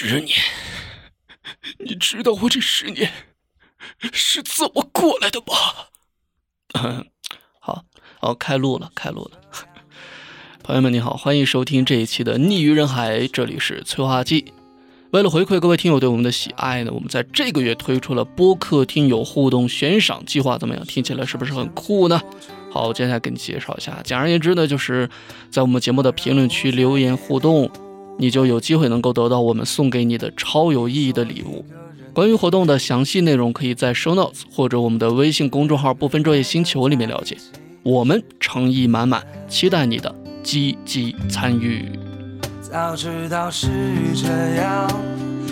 十年，你知道我这十年是怎么过来的吗？好，好，开录了，开录了。朋友们，你好，欢迎收听这一期的《逆于人海》，这里是催化剂。为了回馈各位听友对我们的喜爱呢，我们在这个月推出了播客听友互动悬赏计划，怎么样？听起来是不是很酷呢？好，接下来给你介绍一下。简而言之呢，就是在我们节目的评论区留言互动。你就有机会能够得到我们送给你的超有意义的礼物。关于活动的详细内容，可以在 Show Notes 或者我们的微信公众号“不分昼夜星球”里面了解。我们诚意满满，期待你的积极参与。早知道是这样，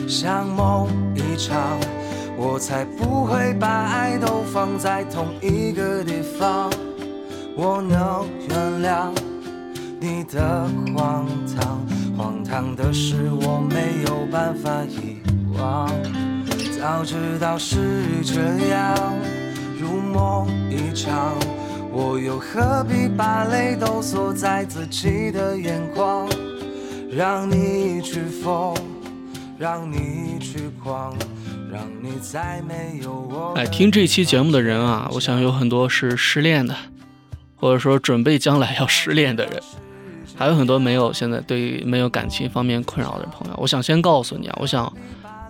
像梦一场，我才不会把爱都放在同一个地方。我能原谅你的荒唐。荒唐的事我没有办法遗忘，早知道是这样，如梦一场，我又何必把泪都锁在自己的眼眶？让你去疯，让你去狂，让你再没有我。哎，听这期节目的人啊，我想有很多是失恋的，或者说准备将来要失恋的人。还有很多没有现在对没有感情方面困扰的朋友，我想先告诉你啊，我想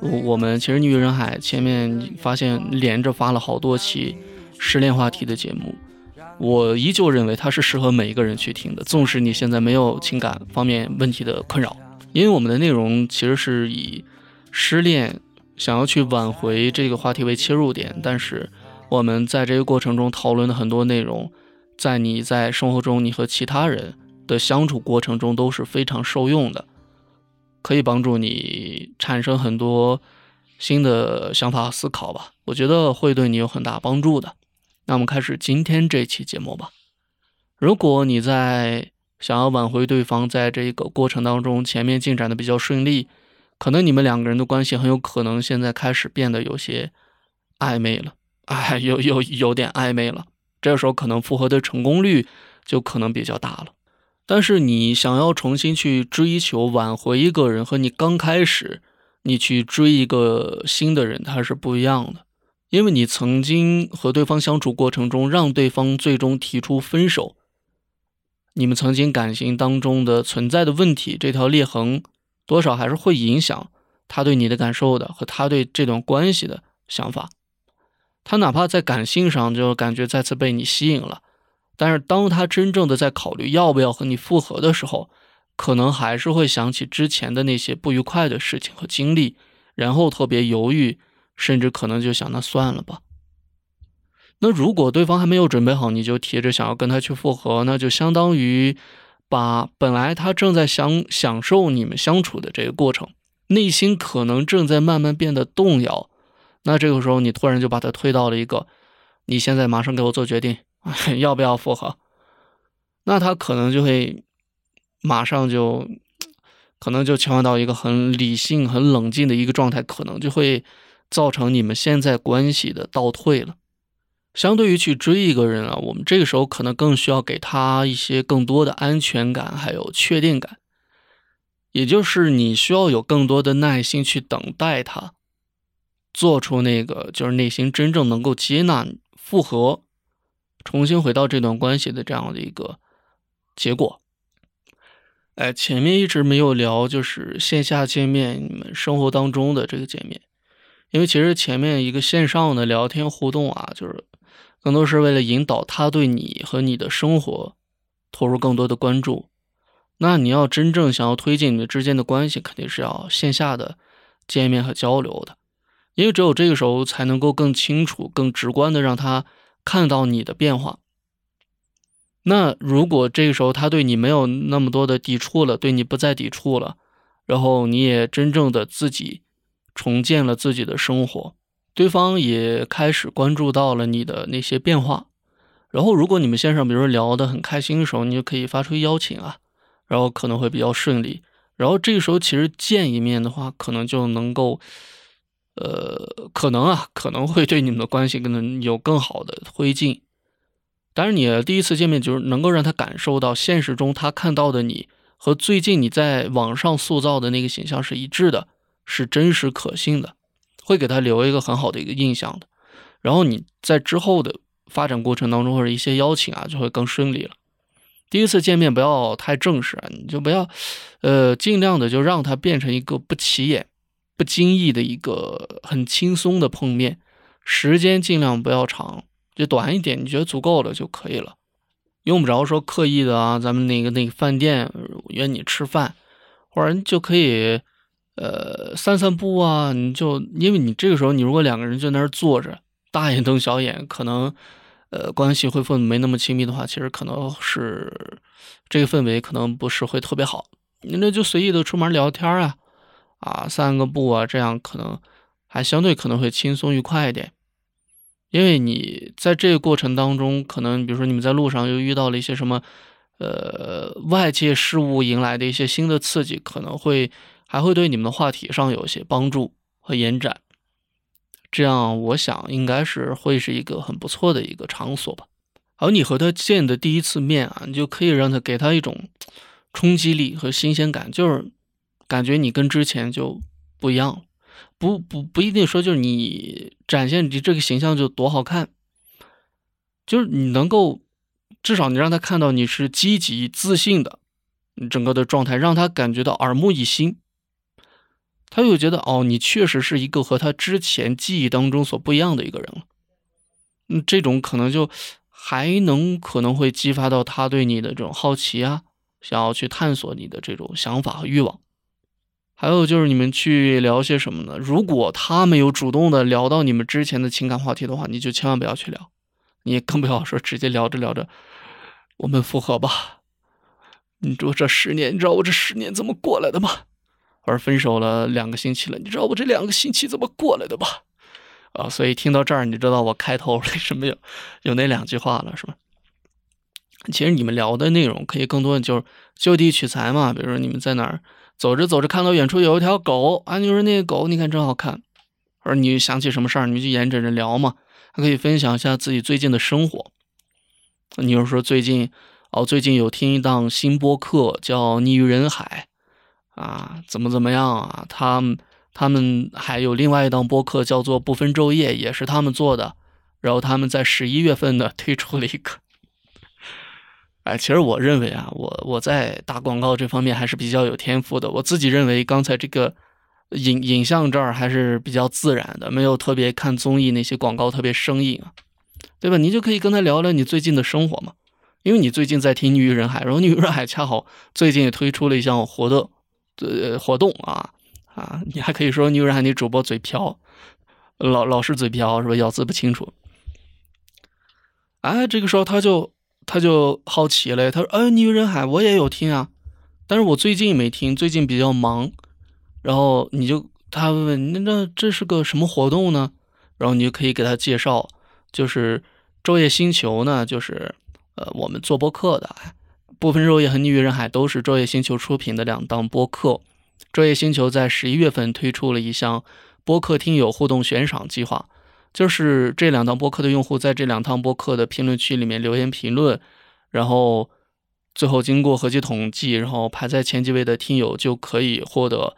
我我们其实女人海前面发现连着发了好多期失恋话题的节目，我依旧认为它是适合每一个人去听的，纵使你现在没有情感方面问题的困扰，因为我们的内容其实是以失恋想要去挽回这个话题为切入点，但是我们在这个过程中讨论的很多内容，在你在生活中你和其他人。的相处过程中都是非常受用的，可以帮助你产生很多新的想法和思考吧。我觉得会对你有很大帮助的。那我们开始今天这期节目吧。如果你在想要挽回对方，在这个过程当中前面进展的比较顺利，可能你们两个人的关系很有可能现在开始变得有些暧昧了，哎，有有有点暧昧了。这个时候可能复合的成功率就可能比较大了。但是你想要重新去追求挽回一个人，和你刚开始你去追一个新的人，他是不一样的。因为你曾经和对方相处过程中，让对方最终提出分手，你们曾经感情当中的存在的问题，这条裂痕多少还是会影响他对你的感受的，和他对这段关系的想法。他哪怕在感性上就感觉再次被你吸引了。但是，当他真正的在考虑要不要和你复合的时候，可能还是会想起之前的那些不愉快的事情和经历，然后特别犹豫，甚至可能就想那算了吧。那如果对方还没有准备好，你就提着想要跟他去复合，那就相当于把本来他正在享享受你们相处的这个过程，内心可能正在慢慢变得动摇。那这个时候，你突然就把他推到了一个，你现在马上给我做决定。要不要复合？那他可能就会马上就，可能就切换到一个很理性、很冷静的一个状态，可能就会造成你们现在关系的倒退了。相对于去追一个人啊，我们这个时候可能更需要给他一些更多的安全感，还有确定感。也就是你需要有更多的耐心去等待他做出那个，就是内心真正能够接纳复合。重新回到这段关系的这样的一个结果，哎，前面一直没有聊，就是线下见面，你们生活当中的这个见面，因为其实前面一个线上的聊天互动啊，就是更多是为了引导他对你和你的生活投入更多的关注。那你要真正想要推进你们之间的关系，肯定是要线下的见面和交流的，因为只有这个时候才能够更清楚、更直观的让他。看到你的变化，那如果这个时候他对你没有那么多的抵触了，对你不再抵触了，然后你也真正的自己重建了自己的生活，对方也开始关注到了你的那些变化，然后如果你们线上比如说聊得很开心的时候，你就可以发出邀请啊，然后可能会比较顺利，然后这个时候其实见一面的话，可能就能够。呃，可能啊，可能会对你们的关系可能有更好的推进。但是你第一次见面就是能够让他感受到现实中他看到的你和最近你在网上塑造的那个形象是一致的，是真实可信的，会给他留一个很好的一个印象的。然后你在之后的发展过程当中，或者一些邀请啊，就会更顺利了。第一次见面不要太正式啊，你就不要，呃，尽量的就让它变成一个不起眼、不经意的一个很轻松的碰面，时间尽量不要长，就短一点，你觉得足够了就可以了。用不着说刻意的啊，咱们那个那个饭店约你吃饭，或者就可以，呃，散散步啊。你就因为你这个时候，你如果两个人就那儿坐着，大眼瞪小眼，可能，呃，关系恢复没那么亲密的话，其实可能是这个氛围可能不是会特别好。你那就随意的出门聊天啊，啊，散个步啊，这样可能还相对可能会轻松愉快一点。因为你在这个过程当中，可能比如说你们在路上又遇到了一些什么，呃，外界事物迎来的一些新的刺激，可能会还会对你们的话题上有一些帮助和延展。这样，我想应该是会是一个很不错的一个场所吧。而你和他见的第一次面啊，你就可以让他给他一种冲击力和新鲜感，就是感觉你跟之前就不一样。不不不一定说就是你展现你这个形象就多好看，就是你能够至少你让他看到你是积极自信的，你整个的状态让他感觉到耳目一新，他就觉得哦，你确实是一个和他之前记忆当中所不一样的一个人了。嗯，这种可能就还能可能会激发到他对你的这种好奇啊，想要去探索你的这种想法和欲望。还有就是你们去聊些什么呢？如果他没有主动的聊到你们之前的情感话题的话，你就千万不要去聊，你也更不要说直接聊着聊着，我们复合吧。你说这十年，你知道我这十年怎么过来的吗？而分手了两个星期了，你知道我这两个星期怎么过来的吗？啊，所以听到这儿，你知道我开头 为什么有有那两句话了，是吧？其实你们聊的内容可以更多的就是就地取材嘛，比如说你们在哪儿。走着走着，看到远处有一条狗，啊，你说那个狗，你看真好看。或者你想起什么事儿，你们就沿着着聊嘛，还可以分享一下自己最近的生活。你就说最近，哦，最近有听一档新播客叫《逆于人海》，啊，怎么怎么样啊？他们他们还有另外一档播客叫做《不分昼夜》，也是他们做的。然后他们在十一月份呢推出了一个。哎，其实我认为啊，我我在打广告这方面还是比较有天赋的。我自己认为，刚才这个影影像这儿还是比较自然的，没有特别看综艺那些广告特别生硬啊，对吧？你就可以跟他聊聊你最近的生活嘛，因为你最近在听《女人海》，然后《女人海》恰好最近也推出了一项活动，呃，活动啊啊，你还可以说《女人海》你主播嘴瓢，老老是嘴瓢是吧？咬字不清楚。哎，这个时候他就。他就好奇了，他说：“哎，逆人海，我也有听啊，但是我最近没听，最近比较忙。然后你就他问那那这是个什么活动呢？然后你就可以给他介绍，就是昼夜星球呢，就是呃我们做播客的，部分昼夜和逆于人海都是昼夜星球出品的两档播客。昼夜星球在十一月份推出了一项播客听友互动悬赏计划。”就是这两档播客的用户在这两趟播客的评论区里面留言评论，然后最后经过合计统计，然后排在前几位的听友就可以获得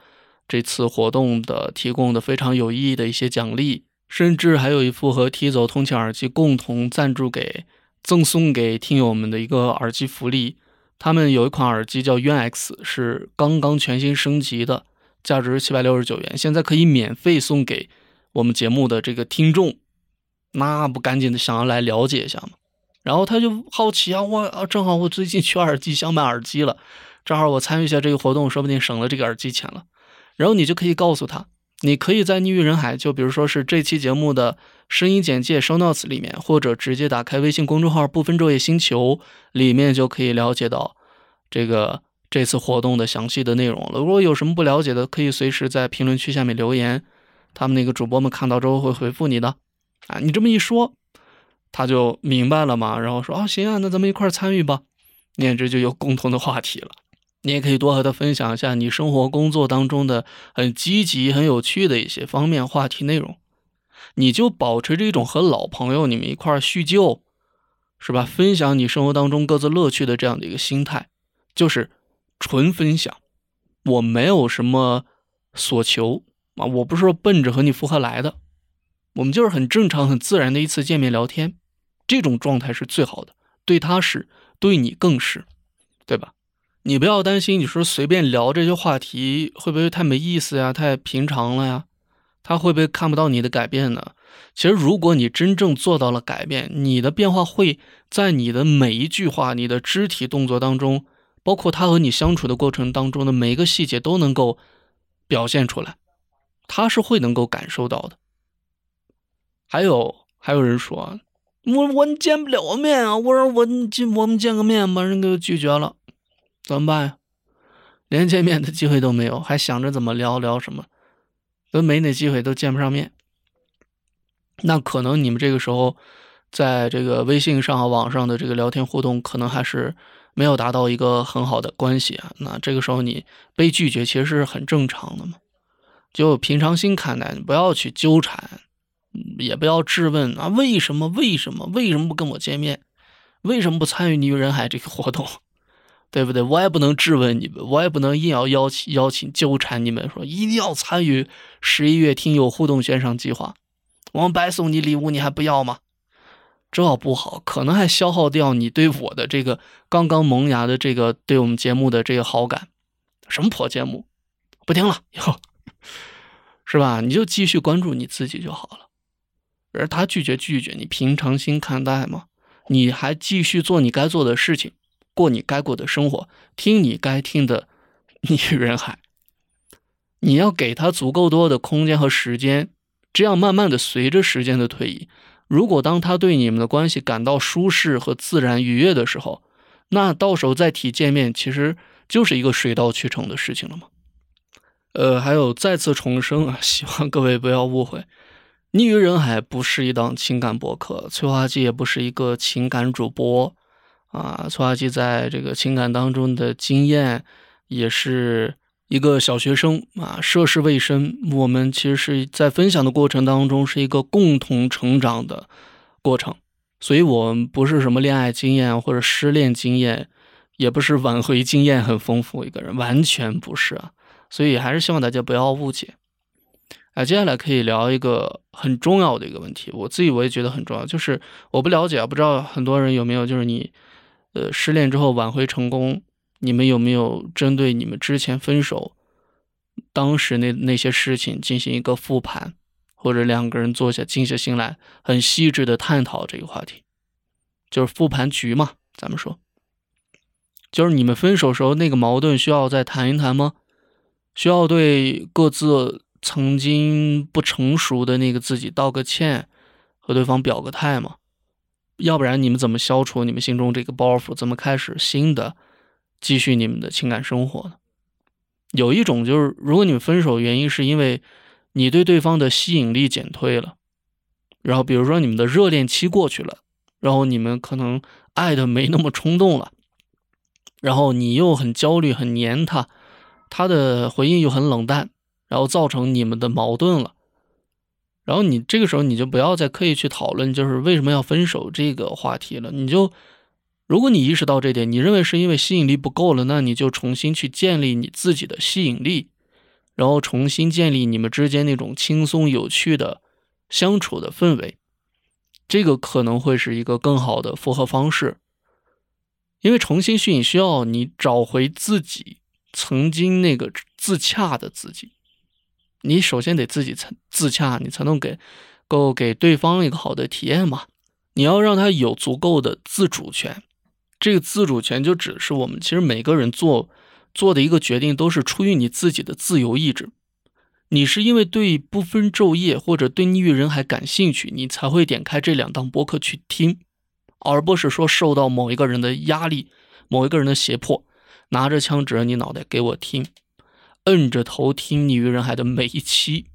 这次活动的提供的非常有意义的一些奖励，甚至还有一副和 T 走通勤耳机共同赞助给、赠送给听友们的一个耳机福利。他们有一款耳机叫 u X，是刚刚全新升级的，价值七百六十九元，现在可以免费送给。我们节目的这个听众，那不赶紧的想要来了解一下吗？然后他就好奇啊，我啊，正好我最近缺耳机，想买耳机了，正好我参与一下这个活动，说不定省了这个耳机钱了。然后你就可以告诉他，你可以在逆于人海，就比如说是这期节目的声音简介 show notes 里面，或者直接打开微信公众号“不分昼夜星球”里面就可以了解到这个这次活动的详细的内容了。如果有什么不了解的，可以随时在评论区下面留言。他们那个主播们看到之后会回复你的，啊，你这么一说，他就明白了嘛，然后说啊，行啊，那咱们一块参与吧，你这就有共同的话题了。你也可以多和他分享一下你生活工作当中的很积极、很有趣的一些方面话题内容，你就保持着一种和老朋友你们一块叙旧，是吧？分享你生活当中各自乐趣的这样的一个心态，就是纯分享，我没有什么所求。啊，我不是说奔着和你复合来的，我们就是很正常、很自然的一次见面聊天，这种状态是最好的，对他是，对你更是，对吧？你不要担心，你说随便聊这些话题会不会太没意思呀？太平常了呀？他会不会看不到你的改变呢？其实，如果你真正做到了改变，你的变化会在你的每一句话、你的肢体动作当中，包括他和你相处的过程当中的每一个细节都能够表现出来，他是会能够感受到的。还有，还有人说，我我见不了面啊！我说我见我们见个面，把人给拒绝了。怎么办呀？连见面的机会都没有，还想着怎么聊聊什么，都没那机会，都见不上面。那可能你们这个时候，在这个微信上、网上的这个聊天互动，可能还是没有达到一个很好的关系啊。那这个时候你被拒绝，其实是很正常的嘛。就平常心看待，不要去纠缠，也不要质问啊，为什么？为什么？为什么不跟我见面？为什么不参与“你与人海”这个活动？对不对？我也不能质问你们，我也不能硬要邀请、邀请、纠缠你们，说一定要参与十一月听友互动悬赏计划。我们白送你礼物，你还不要吗？这不好，可能还消耗掉你对我的这个刚刚萌芽的这个对我们节目的这个好感。什么破节目？不听了，以后是吧？你就继续关注你自己就好了。而他拒绝拒绝，你平常心看待嘛。你还继续做你该做的事情。过你该过的生活，听你该听的，你与人海。你要给他足够多的空间和时间，这样慢慢的随着时间的推移，如果当他对你们的关系感到舒适和自然愉悦的时候，那到时候再提见面，其实就是一个水到渠成的事情了嘛。呃，还有再次重申啊，希望各位不要误会，逆于人海不是一档情感博客，催化剂也不是一个情感主播。啊，催化剂在这个情感当中的经验，也是一个小学生啊，涉世未深。我们其实是在分享的过程当中，是一个共同成长的过程。所以，我们不是什么恋爱经验或者失恋经验，也不是挽回经验很丰富一个人，完全不是啊。所以，还是希望大家不要误解。啊，接下来可以聊一个很重要的一个问题，我自己我也觉得很重要，就是我不了解啊，不知道很多人有没有，就是你。呃，失恋之后挽回成功，你们有没有针对你们之前分手当时那那些事情进行一个复盘，或者两个人坐下静下心来，很细致的探讨这个话题，就是复盘局嘛？咱们说，就是你们分手时候那个矛盾需要再谈一谈吗？需要对各自曾经不成熟的那个自己道个歉，和对方表个态吗？要不然你们怎么消除你们心中这个包袱？怎么开始新的继续你们的情感生活呢？有一种就是，如果你们分手原因是因为你对对方的吸引力减退了，然后比如说你们的热恋期过去了，然后你们可能爱的没那么冲动了，然后你又很焦虑、很黏他，他的回应又很冷淡，然后造成你们的矛盾了。然后你这个时候你就不要再刻意去讨论，就是为什么要分手这个话题了。你就，如果你意识到这点，你认为是因为吸引力不够了，那你就重新去建立你自己的吸引力，然后重新建立你们之间那种轻松有趣的相处的氛围。这个可能会是一个更好的复合方式，因为重新吸引需要你找回自己曾经那个自洽的自己。你首先得自己自自洽，你才能给够给对方一个好的体验嘛。你要让他有足够的自主权，这个自主权就指的是我们其实每个人做做的一个决定都是出于你自己的自由意志。你是因为对不分昼夜或者对逆域人海感兴趣，你才会点开这两档播客去听，而不是说受到某一个人的压力、某一个人的胁迫，拿着枪指着你脑袋给我听。摁着头听《你于人海》的每一期，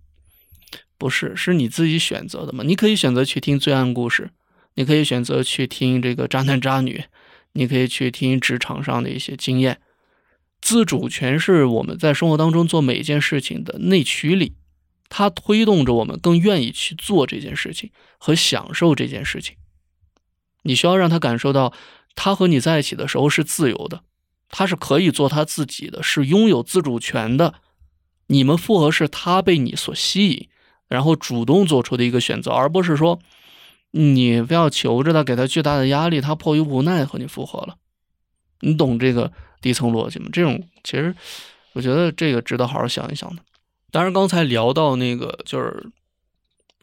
不是是你自己选择的吗？你可以选择去听罪案故事，你可以选择去听这个渣男渣女，你可以去听职场上的一些经验。自主权是我们在生活当中做每一件事情的内驱力，它推动着我们更愿意去做这件事情和享受这件事情。你需要让他感受到，他和你在一起的时候是自由的。他是可以做他自己的，是拥有自主权的。你们复合是他被你所吸引，然后主动做出的一个选择，而不是说你非要求着他，给他巨大的压力，他迫于无奈和你复合了。你懂这个底层逻辑吗？这种其实我觉得这个值得好好想一想的。当然，刚才聊到那个就是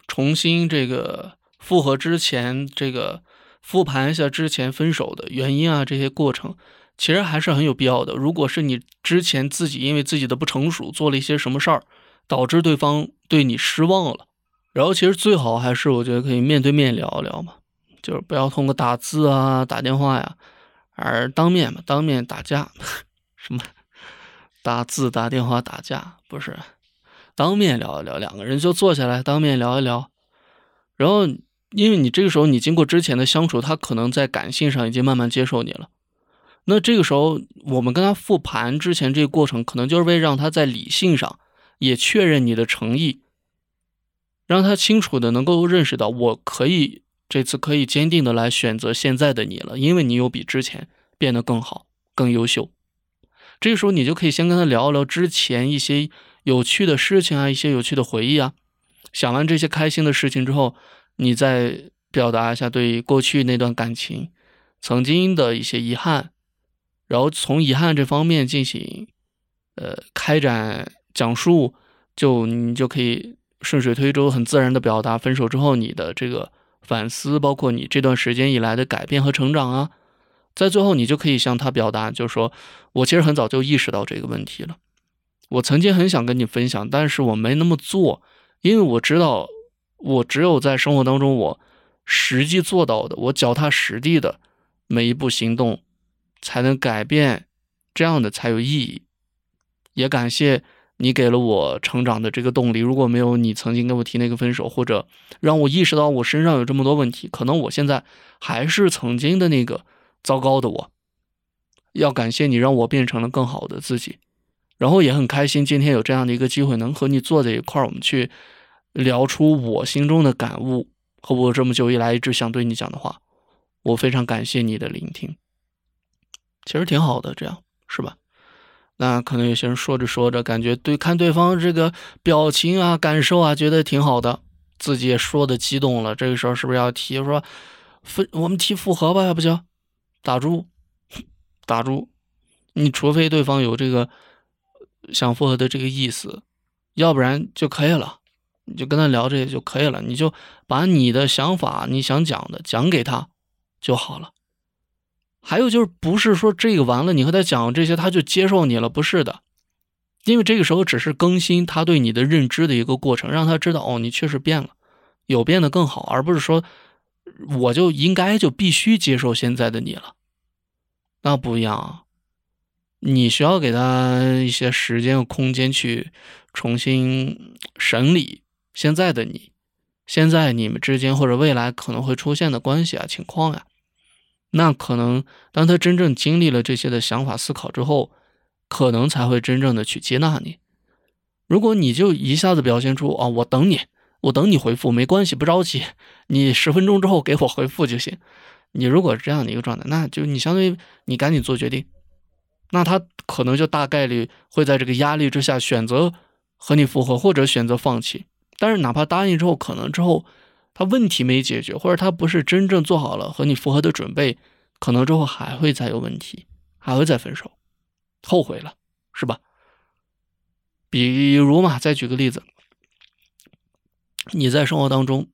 重新这个复合之前，这个复盘一下之前分手的原因啊，这些过程。其实还是很有必要的。如果是你之前自己因为自己的不成熟做了一些什么事儿，导致对方对你失望了，然后其实最好还是我觉得可以面对面聊一聊嘛，就是不要通过打字啊、打电话呀，而当面嘛，当面打架 什么打字、打电话打架不是，当面聊一聊，两个人就坐下来当面聊一聊，然后因为你这个时候你经过之前的相处，他可能在感性上已经慢慢接受你了。那这个时候，我们跟他复盘之前这个过程，可能就是为让他在理性上也确认你的诚意，让他清楚的能够认识到，我可以这次可以坚定的来选择现在的你了，因为你有比之前变得更好、更优秀。这个时候，你就可以先跟他聊一聊之前一些有趣的事情啊，一些有趣的回忆啊。想完这些开心的事情之后，你再表达一下对过去那段感情曾经的一些遗憾。然后从遗憾这方面进行，呃，开展讲述，就你就可以顺水推舟，很自然的表达分手之后你的这个反思，包括你这段时间以来的改变和成长啊。在最后，你就可以向他表达，就是说我其实很早就意识到这个问题了，我曾经很想跟你分享，但是我没那么做，因为我知道，我只有在生活当中我实际做到的，我脚踏实地的每一步行动。才能改变，这样的才有意义。也感谢你给了我成长的这个动力。如果没有你曾经跟我提那个分手，或者让我意识到我身上有这么多问题，可能我现在还是曾经的那个糟糕的我。要感谢你，让我变成了更好的自己。然后也很开心，今天有这样的一个机会，能和你坐在一块儿，我们去聊出我心中的感悟和我这么久以来一直想对你讲的话。我非常感谢你的聆听。其实挺好的，这样是吧？那可能有些人说着说着，感觉对看对方这个表情啊、感受啊，觉得挺好的，自己也说的激动了。这个时候是不是要提说分？我们提复合吧，要不就打住，打住。你除非对方有这个想复合的这个意思，要不然就可以了。你就跟他聊这些就可以了，你就把你的想法、你想讲的讲给他就好了。还有就是，不是说这个完了，你和他讲这些，他就接受你了，不是的，因为这个时候只是更新他对你的认知的一个过程，让他知道哦，你确实变了，有变得更好，而不是说我就应该就必须接受现在的你了，那不一样啊，你需要给他一些时间和空间去重新审理现在的你，现在你们之间或者未来可能会出现的关系啊情况呀。那可能，当他真正经历了这些的想法思考之后，可能才会真正的去接纳你。如果你就一下子表现出啊，我等你，我等你回复，没关系，不着急，你十分钟之后给我回复就行。你如果是这样的一个状态，那就你相当于你赶紧做决定，那他可能就大概率会在这个压力之下选择和你复合，或者选择放弃。但是哪怕答应之后，可能之后。他问题没解决，或者他不是真正做好了和你复合的准备，可能之后还会再有问题，还会再分手，后悔了，是吧？比如嘛，再举个例子，你在生活当中，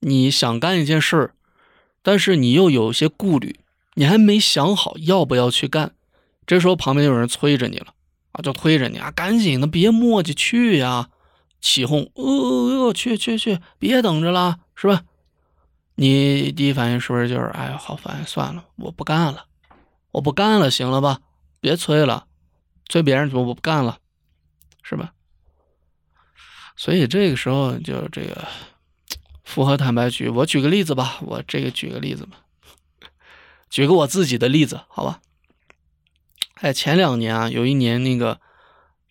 你想干一件事儿，但是你又有些顾虑，你还没想好要不要去干，这时候旁边有人催着你了啊，就推着你啊，赶紧的，别磨叽，去呀！起哄，呃，去去去，别等着了。是吧？你第一反应是不是就是哎呀，好烦，算了，我不干了，我不干了，行了吧？别催了，催别人怎么我不干了，是吧？所以这个时候就这个复合坦白局，我举个例子吧，我这个举个例子吧，举个我自己的例子，好吧？哎，前两年啊，有一年那个，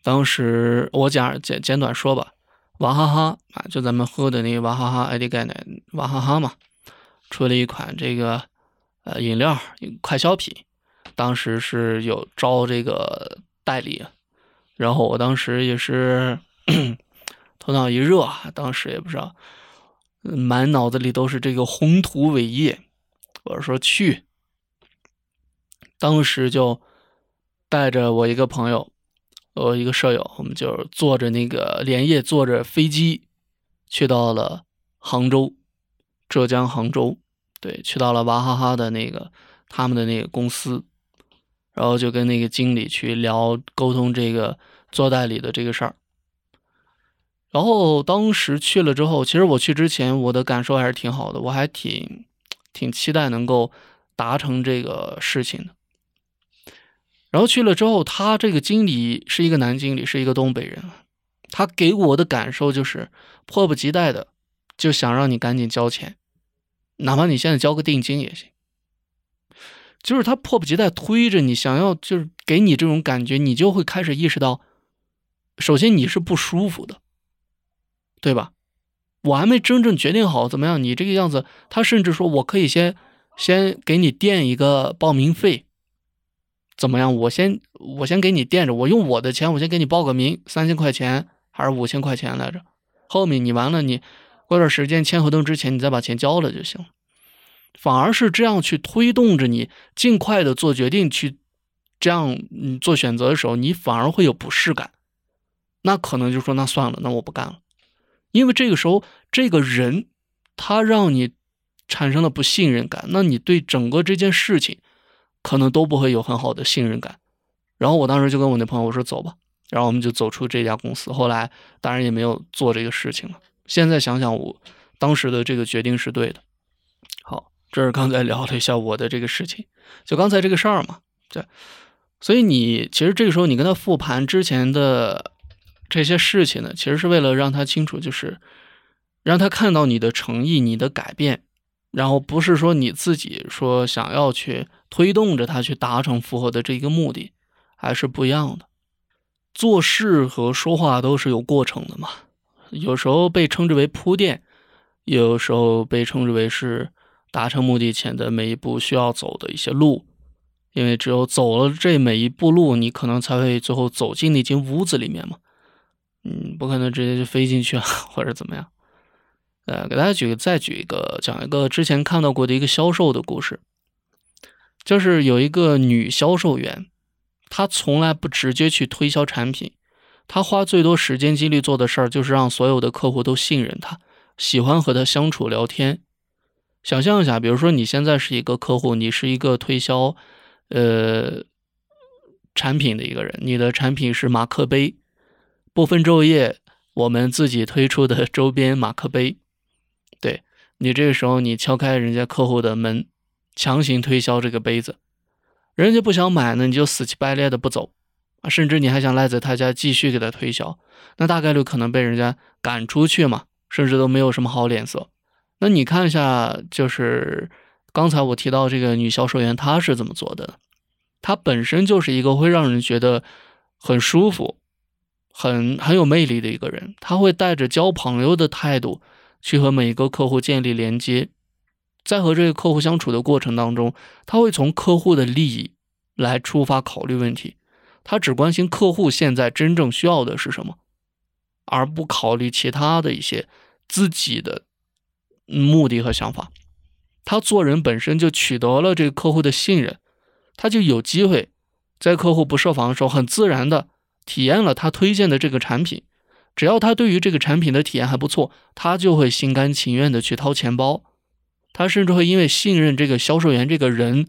当时我讲简简短说吧。娃哈哈啊，就咱们喝的那个娃哈哈 ID 钙奶，娃哈哈嘛，出了一款这个呃饮料快消品，当时是有招这个代理，然后我当时也是 头脑一热，当时也不知道，满脑子里都是这个宏图伟业。我说去，当时就带着我一个朋友，我一个舍友，我们就坐着那个连夜坐着飞机去到了杭州，浙江杭州，对，去到了娃哈哈的那个他们的那个公司。然后就跟那个经理去聊沟通这个做代理的这个事儿。然后当时去了之后，其实我去之前我的感受还是挺好的，我还挺挺期待能够达成这个事情的。然后去了之后，他这个经理是一个男经理，是一个东北人，他给我的感受就是迫不及待的就想让你赶紧交钱，哪怕你现在交个定金也行。就是他迫不及待推着你，想要就是给你这种感觉，你就会开始意识到，首先你是不舒服的，对吧？我还没真正决定好怎么样，你这个样子，他甚至说我可以先先给你垫一个报名费，怎么样？我先我先给你垫着，我用我的钱，我先给你报个名，三千块钱还是五千块钱来着？后面你完了，你过段时间签合同之前，你再把钱交了就行。反而是这样去推动着你尽快的做决定，去这样嗯做选择的时候，你反而会有不适感。那可能就说那算了，那我不干了，因为这个时候这个人他让你产生了不信任感，那你对整个这件事情可能都不会有很好的信任感。然后我当时就跟我那朋友我说走吧，然后我们就走出这家公司。后来当然也没有做这个事情了。现在想想，我当时的这个决定是对的。好。这是刚才聊了一下我的这个事情，就刚才这个事儿嘛，对，所以你其实这个时候你跟他复盘之前的这些事情呢，其实是为了让他清楚，就是让他看到你的诚意、你的改变，然后不是说你自己说想要去推动着他去达成复合的这一个目的，还是不一样的。做事和说话都是有过程的嘛，有时候被称之为铺垫，有时候被称之为是。达成目的前的每一步需要走的一些路，因为只有走了这每一步路，你可能才会最后走进那间屋子里面嘛。嗯，不可能直接就飞进去啊，或者怎么样。呃，给大家举个，再举一个，讲一个之前看到过的一个销售的故事，就是有一个女销售员，她从来不直接去推销产品，她花最多时间精力做的事儿就是让所有的客户都信任她，喜欢和她相处聊天。想象一下，比如说你现在是一个客户，你是一个推销，呃，产品的一个人，你的产品是马克杯，不分昼夜，我们自己推出的周边马克杯，你这个时候你敲开人家客户的门，强行推销这个杯子，人家不想买呢，你就死乞白赖的不走啊，甚至你还想赖在他家继续给他推销，那大概率可能被人家赶出去嘛，甚至都没有什么好脸色。那你看一下，就是刚才我提到这个女销售员，她是怎么做的？她本身就是一个会让人觉得很舒服、很很有魅力的一个人。她会带着交朋友的态度去和每一个客户建立连接，在和这个客户相处的过程当中，他会从客户的利益来出发考虑问题，他只关心客户现在真正需要的是什么，而不考虑其他的一些自己的。目的和想法，他做人本身就取得了这个客户的信任，他就有机会在客户不设防的时候，很自然的体验了他推荐的这个产品。只要他对于这个产品的体验还不错，他就会心甘情愿的去掏钱包。他甚至会因为信任这个销售员这个人，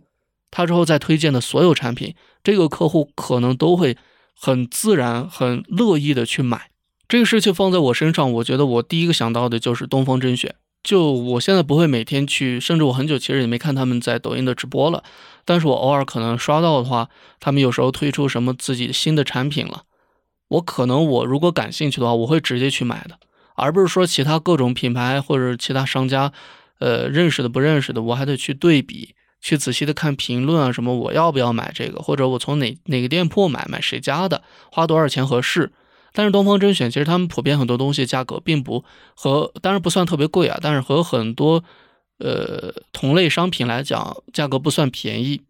他之后再推荐的所有产品，这个客户可能都会很自然、很乐意的去买。这个事情放在我身上，我觉得我第一个想到的就是东方甄选。就我现在不会每天去，甚至我很久其实也没看他们在抖音的直播了。但是我偶尔可能刷到的话，他们有时候推出什么自己新的产品了，我可能我如果感兴趣的话，我会直接去买的，而不是说其他各种品牌或者其他商家，呃，认识的不认识的，我还得去对比，去仔细的看评论啊什么，我要不要买这个，或者我从哪哪个店铺买，买谁家的，花多少钱合适。但是东方甄选其实他们普遍很多东西价格并不和，当然不算特别贵啊，但是和很多呃同类商品来讲，价格不算便宜。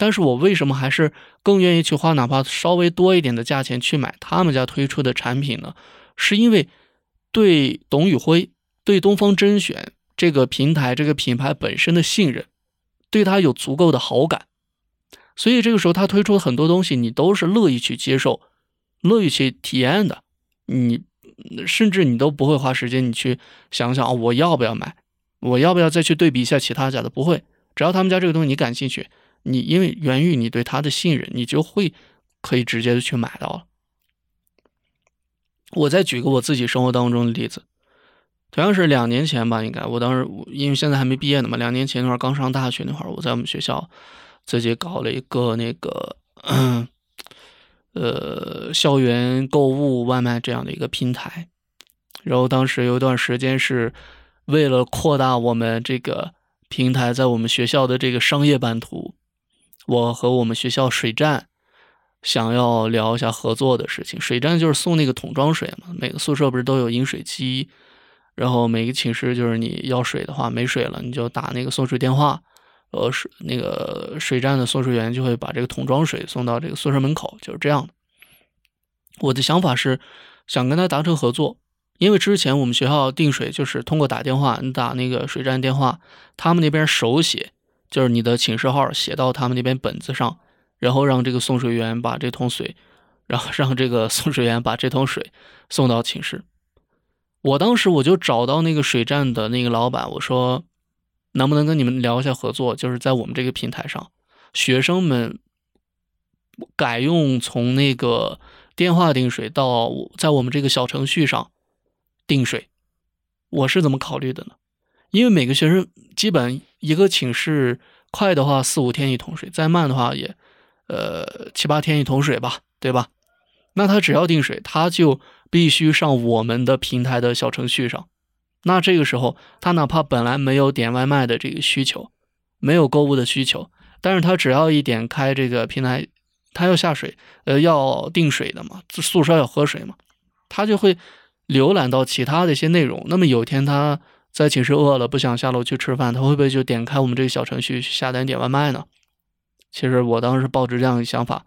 但是我为什么还是更愿意去花哪怕稍微多一点的价钱去买他们家推出的产品呢？是因为对董宇辉、对东方甄选这个平台、这个品牌本身的信任，对他有足够的好感，所以这个时候他推出很多东西，你都是乐意去接受、乐意去体验的。你甚至你都不会花时间，你去想想啊，我要不要买？我要不要再去对比一下其他家的？不会，只要他们家这个东西你感兴趣，你因为源于你对他的信任，你就会可以直接的去买到了。我再举个我自己生活当中的例子，同样是两年前吧，应该我当时因为现在还没毕业呢嘛，两年前那会儿刚上大学那会儿，我在我们学校自己搞了一个那个呃校园购物外卖这样的一个平台，然后当时有一段时间是。为了扩大我们这个平台在我们学校的这个商业版图，我和我们学校水站想要聊一下合作的事情。水站就是送那个桶装水嘛，每个宿舍不是都有饮水机，然后每个寝室就是你要水的话没水了，你就打那个送水电话，呃，水那个水站的送水员就会把这个桶装水送到这个宿舍门口，就是这样的。我的想法是想跟他达成合作。因为之前我们学校订水就是通过打电话，你打那个水站电话，他们那边手写，就是你的寝室号写到他们那边本子上，然后让这个送水员把这桶水，然后让这个送水员把这桶水送到寝室。我当时我就找到那个水站的那个老板，我说能不能跟你们聊一下合作，就是在我们这个平台上，学生们改用从那个电话订水到在我们这个小程序上。订水，我是怎么考虑的呢？因为每个学生基本一个寝室快的话四五天一桶水，再慢的话也呃七八天一桶水吧，对吧？那他只要订水，他就必须上我们的平台的小程序上。那这个时候，他哪怕本来没有点外卖的这个需求，没有购物的需求，但是他只要一点开这个平台，他要下水，呃，要订水的嘛，宿舍要喝水嘛，他就会。浏览到其他的一些内容，那么有一天他在寝室饿了，不想下楼去吃饭，他会不会就点开我们这个小程序去下单点外卖呢？其实我当时抱着这样的想法，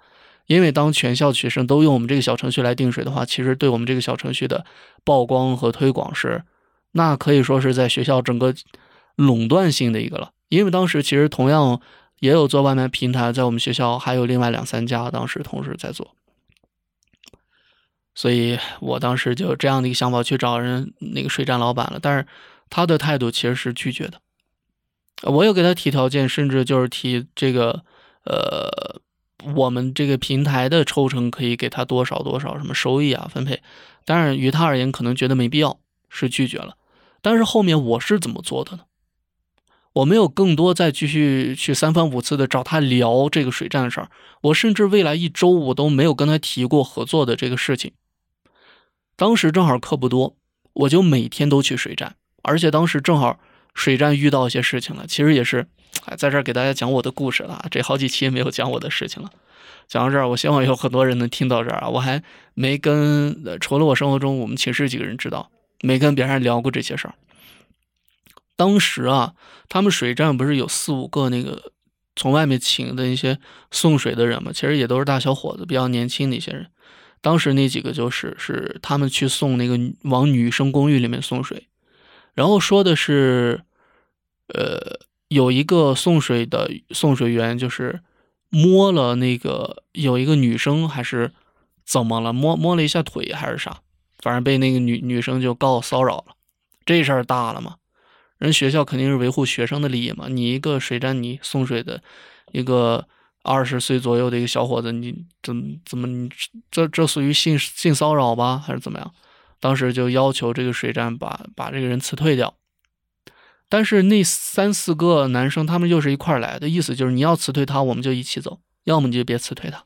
因为当全校学生都用我们这个小程序来订水的话，其实对我们这个小程序的曝光和推广是，那可以说是在学校整个垄断性的一个了。因为当时其实同样也有做外卖平台，在我们学校还有另外两三家，当时同时在做。所以我当时就这样的一个想法去找人那个水站老板了，但是他的态度其实是拒绝的。我有给他提条件，甚至就是提这个呃，我们这个平台的抽成可以给他多少多少什么收益啊分配。当然于他而言，可能觉得没必要，是拒绝了。但是后面我是怎么做的呢？我没有更多再继续去三番五次的找他聊这个水站的事儿，我甚至未来一周我都没有跟他提过合作的这个事情。当时正好课不多，我就每天都去水站，而且当时正好水站遇到一些事情了。其实也是，哎，在这儿给大家讲我的故事了。这好几期没有讲我的事情了，讲到这儿，我希望有很多人能听到这儿啊。我还没跟除了我生活中我们寝室几个人知道，没跟别人聊过这些事儿。当时啊，他们水站不是有四五个那个从外面请的一些送水的人嘛？其实也都是大小伙子，比较年轻的一些人。当时那几个就是是他们去送那个往女生公寓里面送水，然后说的是，呃，有一个送水的送水员就是摸了那个有一个女生还是怎么了，摸摸了一下腿还是啥，反正被那个女女生就告骚扰了，这事儿大了嘛，人学校肯定是维护学生的利益嘛，你一个水站你送水的一个。二十岁左右的一个小伙子，你怎怎么你这这属于性性骚扰吧，还是怎么样？当时就要求这个水站把把这个人辞退掉。但是那三四个男生他们又是一块来的，意思就是你要辞退他，我们就一起走；要么你就别辞退他。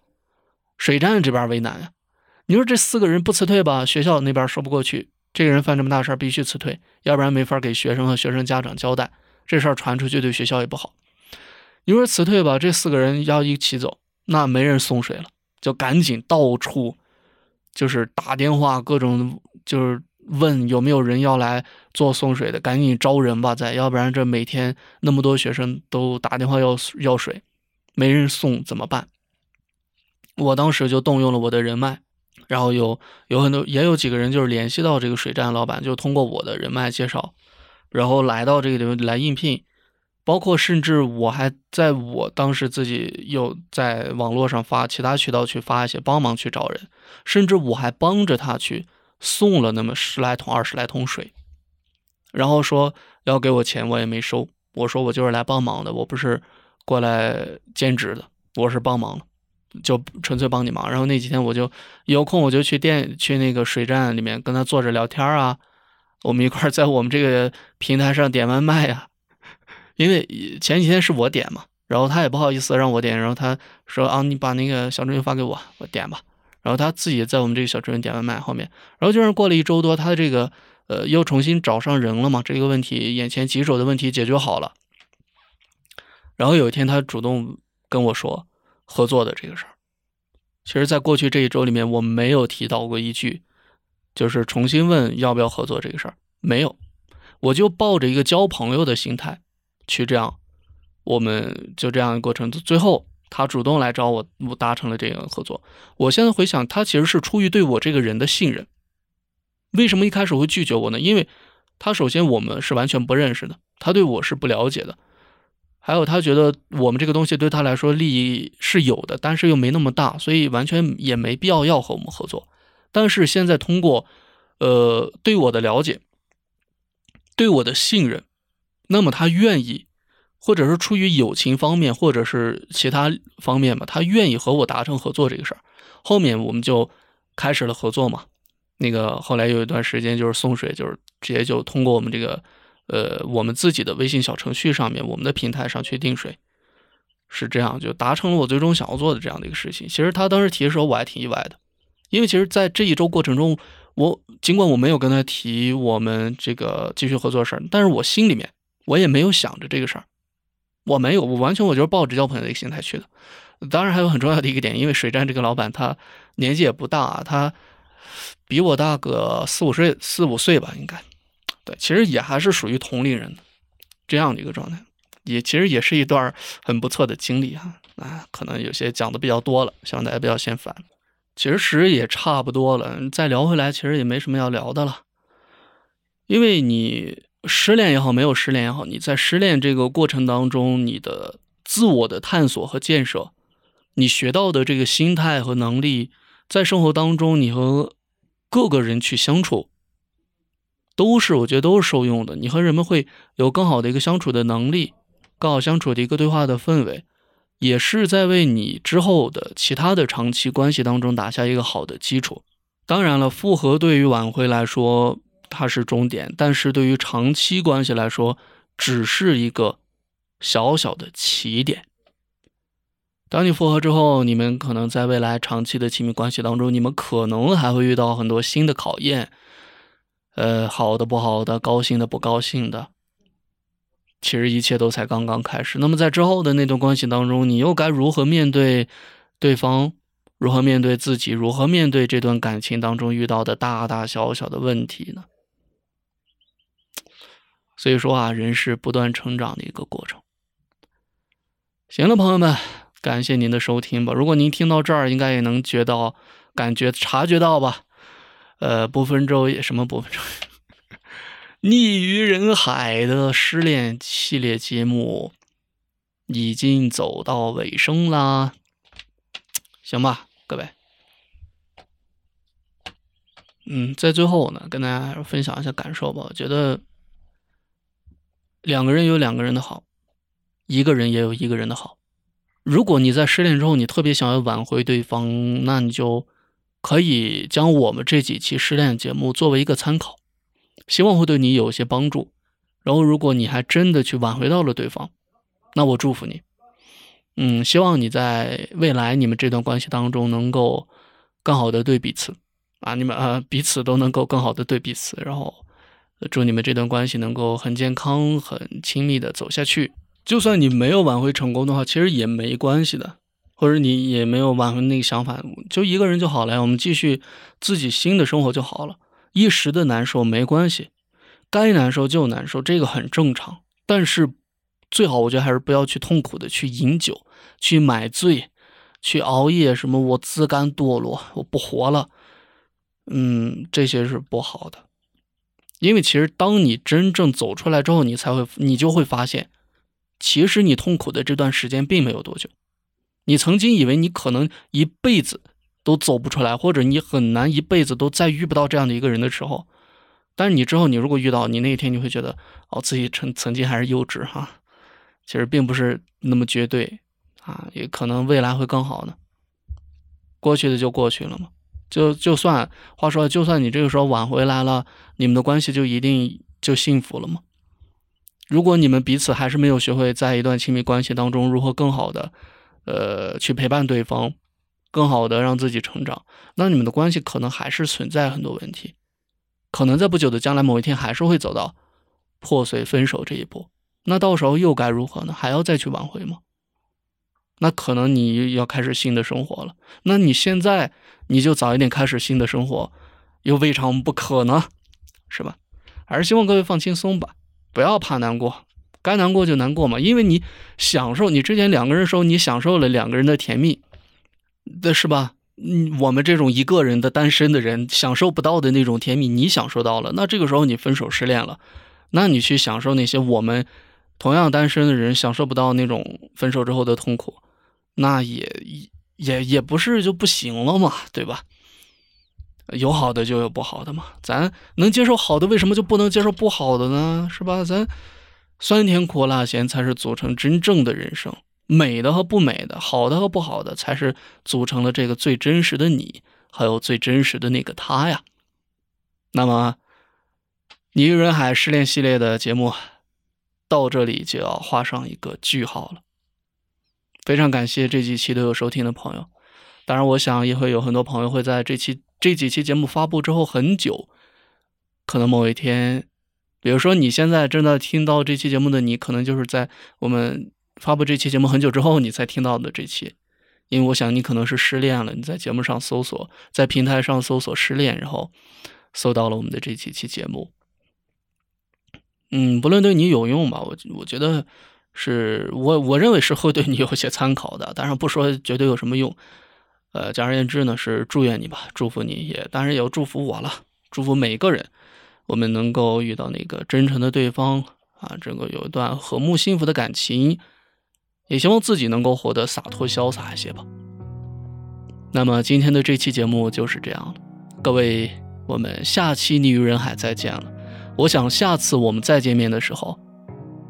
水站这边为难呀，你说这四个人不辞退吧，学校那边说不过去，这个人犯这么大事必须辞退，要不然没法给学生和学生家长交代，这事儿传出去对学校也不好。你说辞退吧，这四个人要一起走，那没人送水了，就赶紧到处就是打电话，各种就是问有没有人要来做送水的，赶紧招人吧，再要不然这每天那么多学生都打电话要要水，没人送怎么办？我当时就动用了我的人脉，然后有有很多也有几个人就是联系到这个水站老板，就通过我的人脉介绍，然后来到这个地方来应聘。包括甚至我还在我当时自己又在网络上发其他渠道去发一些帮忙去找人，甚至我还帮着他去送了那么十来桶二十来桶水，然后说要给我钱我也没收，我说我就是来帮忙的，我不是过来兼职的，我是帮忙，就纯粹帮你忙。然后那几天我就有空我就去店去那个水站里面跟他坐着聊天啊，我们一块在我们这个平台上点外卖呀。因为前几天是我点嘛，然后他也不好意思让我点，然后他说啊，你把那个小程序发给我，我点吧。然后他自己在我们这个小镇点外卖后面，然后就是过了一周多，他的这个呃又重新找上人了嘛，这个问题眼前棘手的问题解决好了。然后有一天他主动跟我说合作的这个事儿，其实在过去这一周里面我没有提到过一句，就是重新问要不要合作这个事儿，没有，我就抱着一个交朋友的心态。去这样，我们就这样的过程，最后他主动来找我，我达成了这个合作。我现在回想，他其实是出于对我这个人的信任。为什么一开始会拒绝我呢？因为他首先我们是完全不认识的，他对我是不了解的，还有他觉得我们这个东西对他来说利益是有的，但是又没那么大，所以完全也没必要要和我们合作。但是现在通过，呃，对我的了解，对我的信任。那么他愿意，或者是出于友情方面，或者是其他方面吧，他愿意和我达成合作这个事儿。后面我们就开始了合作嘛。那个后来有一段时间就是送水，就是直接就通过我们这个呃我们自己的微信小程序上面，我们的平台上去订水，是这样就达成了我最终想要做的这样的一个事情。其实他当时提的时候我还挺意外的，因为其实在这一周过程中，我尽管我没有跟他提我们这个继续合作的事儿，但是我心里面。我也没有想着这个事儿，我没有，我完全我就是抱着交朋友的一个心态去的。当然还有很重要的一个点，因为水站这个老板他年纪也不大，他比我大个四五岁四五岁吧，应该。对，其实也还是属于同龄人这样的一个状态，也其实也是一段很不错的经历哈。啊，可能有些讲的比较多了，希望大家不要嫌烦。其实也差不多了，再聊回来其实也没什么要聊的了，因为你。失恋也好，没有失恋也好，你在失恋这个过程当中，你的自我的探索和建设，你学到的这个心态和能力，在生活当中，你和各个人去相处，都是我觉得都是受用的。你和人们会有更好的一个相处的能力，更好相处的一个对话的氛围，也是在为你之后的其他的长期关系当中打下一个好的基础。当然了，复合对于挽回来说。它是终点，但是对于长期关系来说，只是一个小小的起点。当你复合之后，你们可能在未来长期的亲密关系当中，你们可能还会遇到很多新的考验，呃，好的、不好的，高兴的、不高兴的。其实一切都才刚刚开始。那么在之后的那段关系当中，你又该如何面对对方？如何面对自己？如何面对这段感情当中遇到的大大小小的问题呢？所以说啊，人是不断成长的一个过程。行了，朋友们，感谢您的收听吧。如果您听到这儿，应该也能觉到、感觉、察觉到吧？呃，不分昼夜，什么不分昼夜？溺于人海的失恋系列节目已经走到尾声啦。行吧，各位。嗯，在最后呢，跟大家分享一下感受吧。我觉得。两个人有两个人的好，一个人也有一个人的好。如果你在失恋之后，你特别想要挽回对方，那你就可以将我们这几期失恋节目作为一个参考，希望会对你有些帮助。然后，如果你还真的去挽回到了对方，那我祝福你。嗯，希望你在未来你们这段关系当中能够更好的对彼此啊，你们啊彼此都能够更好的对彼此，然后。祝你们这段关系能够很健康、很亲密的走下去。就算你没有挽回成功的话，其实也没关系的。或者你也没有挽回那个想法，就一个人就好了呀。我们继续自己新的生活就好了。一时的难受没关系，该难受就难受，这个很正常。但是最好我觉得还是不要去痛苦的去饮酒，去买醉，去熬夜，什么我自甘堕落，我不活了，嗯，这些是不好的。因为其实当你真正走出来之后，你才会，你就会发现，其实你痛苦的这段时间并没有多久。你曾经以为你可能一辈子都走不出来，或者你很难一辈子都再遇不到这样的一个人的时候，但是你之后你如果遇到，你那一天你会觉得，哦，自己曾曾经还是幼稚哈，其实并不是那么绝对啊，也可能未来会更好呢。过去的就过去了嘛。就就算话说，就算你这个时候挽回来了，你们的关系就一定就幸福了吗？如果你们彼此还是没有学会在一段亲密关系当中如何更好的，呃，去陪伴对方，更好的让自己成长，那你们的关系可能还是存在很多问题，可能在不久的将来某一天还是会走到破碎分手这一步。那到时候又该如何呢？还要再去挽回吗？那可能你要开始新的生活了。那你现在你就早一点开始新的生活，又未尝不可呢，是吧？还是希望各位放轻松吧，不要怕难过，该难过就难过嘛。因为你享受你之前两个人时候，你享受了两个人的甜蜜，的是吧？嗯，我们这种一个人的单身的人享受不到的那种甜蜜，你享受到了。那这个时候你分手失恋了，那你去享受那些我们同样单身的人享受不到那种分手之后的痛苦。那也也也不是就不行了嘛，对吧？有好的就有不好的嘛，咱能接受好的，为什么就不能接受不好的呢？是吧？咱酸甜苦辣咸才是组成真正的人生，美的和不美的，好的和不好的，才是组成了这个最真实的你，还有最真实的那个他呀。那么，你与人海失恋系列的节目到这里就要画上一个句号了。非常感谢这几期都有收听的朋友，当然，我想也会有很多朋友会在这期这几期节目发布之后很久，可能某一天，比如说你现在正在听到这期节目的你，可能就是在我们发布这期节目很久之后你才听到的这期，因为我想你可能是失恋了，你在节目上搜索，在平台上搜索失恋，然后搜到了我们的这几期节目，嗯，不论对你有用吧，我我觉得。是我我认为是会对你有些参考的，当然不说绝对有什么用。呃，简而言之呢，是祝愿你吧，祝福你也，当然也要祝福我了，祝福每个人，我们能够遇到那个真诚的对方啊，这个有一段和睦幸福的感情，也希望自己能够活得洒脱潇洒一些吧。那么今天的这期节目就是这样了，各位，我们下期你与人海再见了。我想下次我们再见面的时候。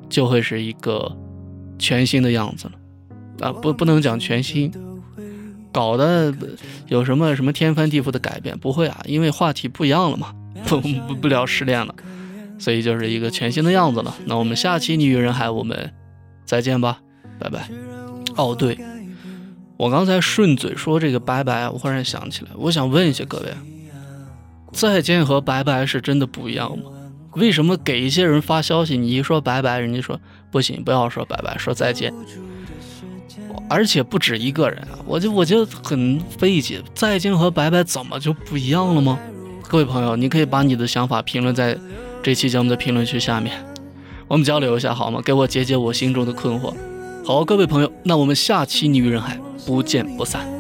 就会是一个全新的样子了，啊，不，不能讲全新，搞得有什么什么天翻地覆的改变？不会啊，因为话题不一样了嘛，不不不聊失恋了，所以就是一个全新的样子了。那我们下期你与人海，我们再见吧，拜拜。哦，对，我刚才顺嘴说这个拜拜，我忽然想起来，我想问一下各位，再见和拜拜是真的不一样吗？为什么给一些人发消息，你一说拜拜，人家说不行，不要说拜拜，说再见。而且不止一个人啊，我就我就很费解，再见和拜拜怎么就不一样了吗？各位朋友，你可以把你的想法评论在这期节目的评论区下面，我们交流一下好吗？给我解解我心中的困惑。好，各位朋友，那我们下期女人海不见不散。